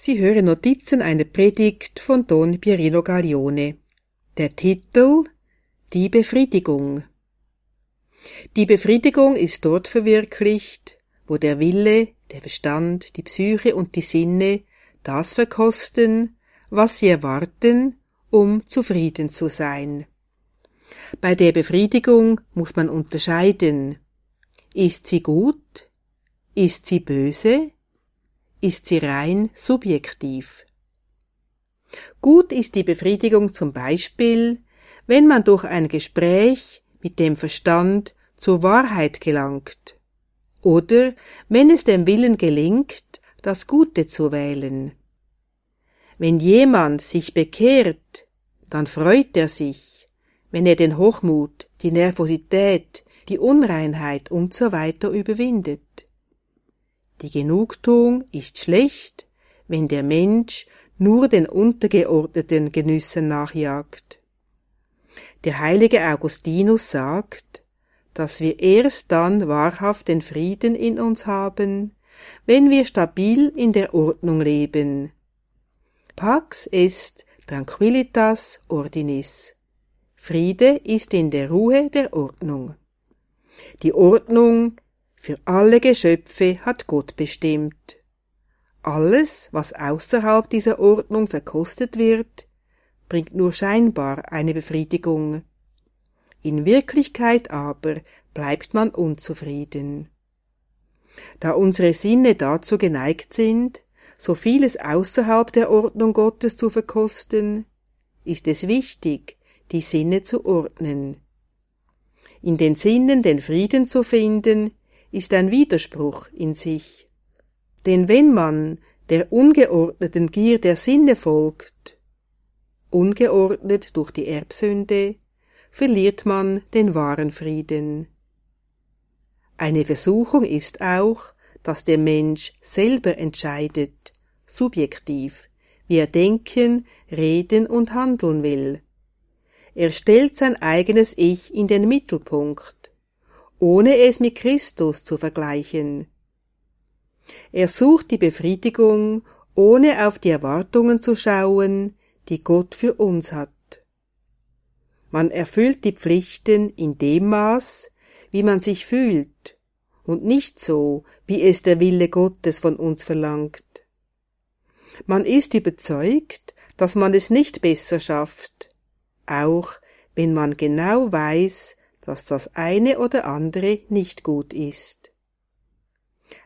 Sie hören Notizen einer Predigt von Don Pierino Gaglione. Der Titel Die Befriedigung. Die Befriedigung ist dort verwirklicht, wo der Wille, der Verstand, die Psyche und die Sinne das verkosten, was sie erwarten, um zufrieden zu sein. Bei der Befriedigung muss man unterscheiden. Ist sie gut? Ist sie böse? Ist sie rein subjektiv? Gut ist die Befriedigung zum Beispiel, wenn man durch ein Gespräch mit dem Verstand zur Wahrheit gelangt, oder wenn es dem Willen gelingt, das Gute zu wählen. Wenn jemand sich bekehrt, dann freut er sich, wenn er den Hochmut, die Nervosität, die Unreinheit und so überwindet. Die Genugtuung ist schlecht, wenn der Mensch nur den untergeordneten Genüssen nachjagt. Der heilige Augustinus sagt, dass wir erst dann wahrhaft den Frieden in uns haben, wenn wir stabil in der Ordnung leben. Pax est tranquillitas ordinis. Friede ist in der Ruhe der Ordnung. Die Ordnung für alle Geschöpfe hat Gott bestimmt. Alles, was außerhalb dieser Ordnung verkostet wird, bringt nur scheinbar eine Befriedigung. In Wirklichkeit aber bleibt man unzufrieden. Da unsere Sinne dazu geneigt sind, so vieles außerhalb der Ordnung Gottes zu verkosten, ist es wichtig, die Sinne zu ordnen. In den Sinnen den Frieden zu finden, ist ein Widerspruch in sich. Denn wenn man der ungeordneten Gier der Sinne folgt, ungeordnet durch die Erbsünde, verliert man den wahren Frieden. Eine Versuchung ist auch, dass der Mensch selber entscheidet, subjektiv, wie er denken, reden und handeln will. Er stellt sein eigenes Ich in den Mittelpunkt ohne es mit Christus zu vergleichen. Er sucht die Befriedigung, ohne auf die Erwartungen zu schauen, die Gott für uns hat. Man erfüllt die Pflichten in dem Maß, wie man sich fühlt, und nicht so, wie es der Wille Gottes von uns verlangt. Man ist überzeugt, dass man es nicht besser schafft, auch wenn man genau weiß, dass das eine oder andere nicht gut ist.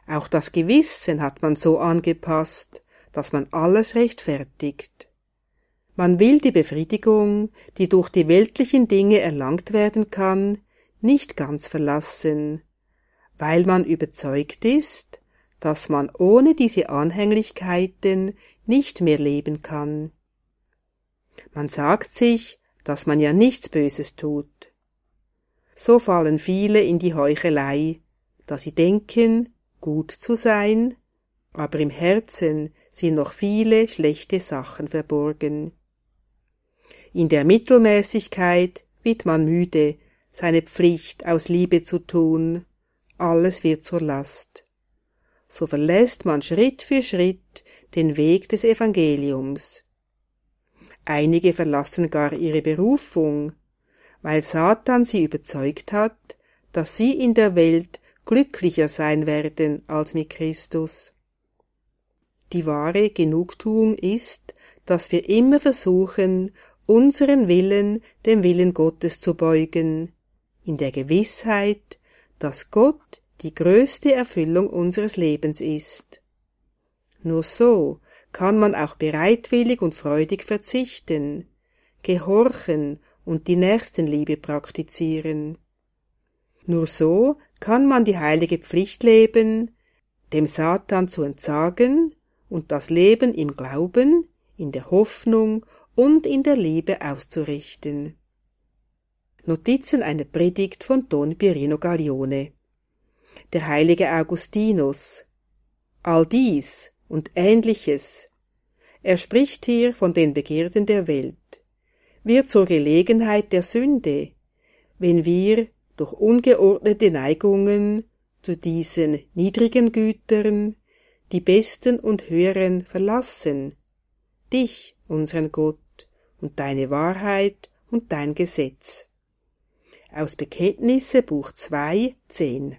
Auch das Gewissen hat man so angepasst, dass man alles rechtfertigt. Man will die Befriedigung, die durch die weltlichen Dinge erlangt werden kann, nicht ganz verlassen, weil man überzeugt ist, dass man ohne diese Anhänglichkeiten nicht mehr leben kann. Man sagt sich, dass man ja nichts Böses tut so fallen viele in die Heuchelei, da sie denken, gut zu sein, aber im Herzen sind noch viele schlechte Sachen verborgen. In der Mittelmäßigkeit wird man müde, seine Pflicht aus Liebe zu tun, alles wird zur Last. So verlässt man Schritt für Schritt den Weg des Evangeliums. Einige verlassen gar ihre Berufung, weil Satan sie überzeugt hat, dass sie in der Welt glücklicher sein werden als mit Christus. Die wahre Genugtuung ist, dass wir immer versuchen, unseren Willen dem Willen Gottes zu beugen, in der Gewissheit, dass Gott die größte Erfüllung unseres Lebens ist. Nur so kann man auch bereitwillig und freudig verzichten, gehorchen und die Nächstenliebe praktizieren. Nur so kann man die heilige Pflicht leben, dem Satan zu entsagen und das Leben im Glauben, in der Hoffnung und in der Liebe auszurichten. Notizen einer Predigt von Don Pierino Gaglione. Der heilige Augustinus. All dies und ähnliches. Er spricht hier von den Begierden der Welt wird zur Gelegenheit der Sünde, wenn wir durch ungeordnete Neigungen zu diesen niedrigen Gütern, die Besten und Höheren verlassen, dich, unseren Gott, und deine Wahrheit und dein Gesetz. Aus Bekenntnisse Buch 2, 10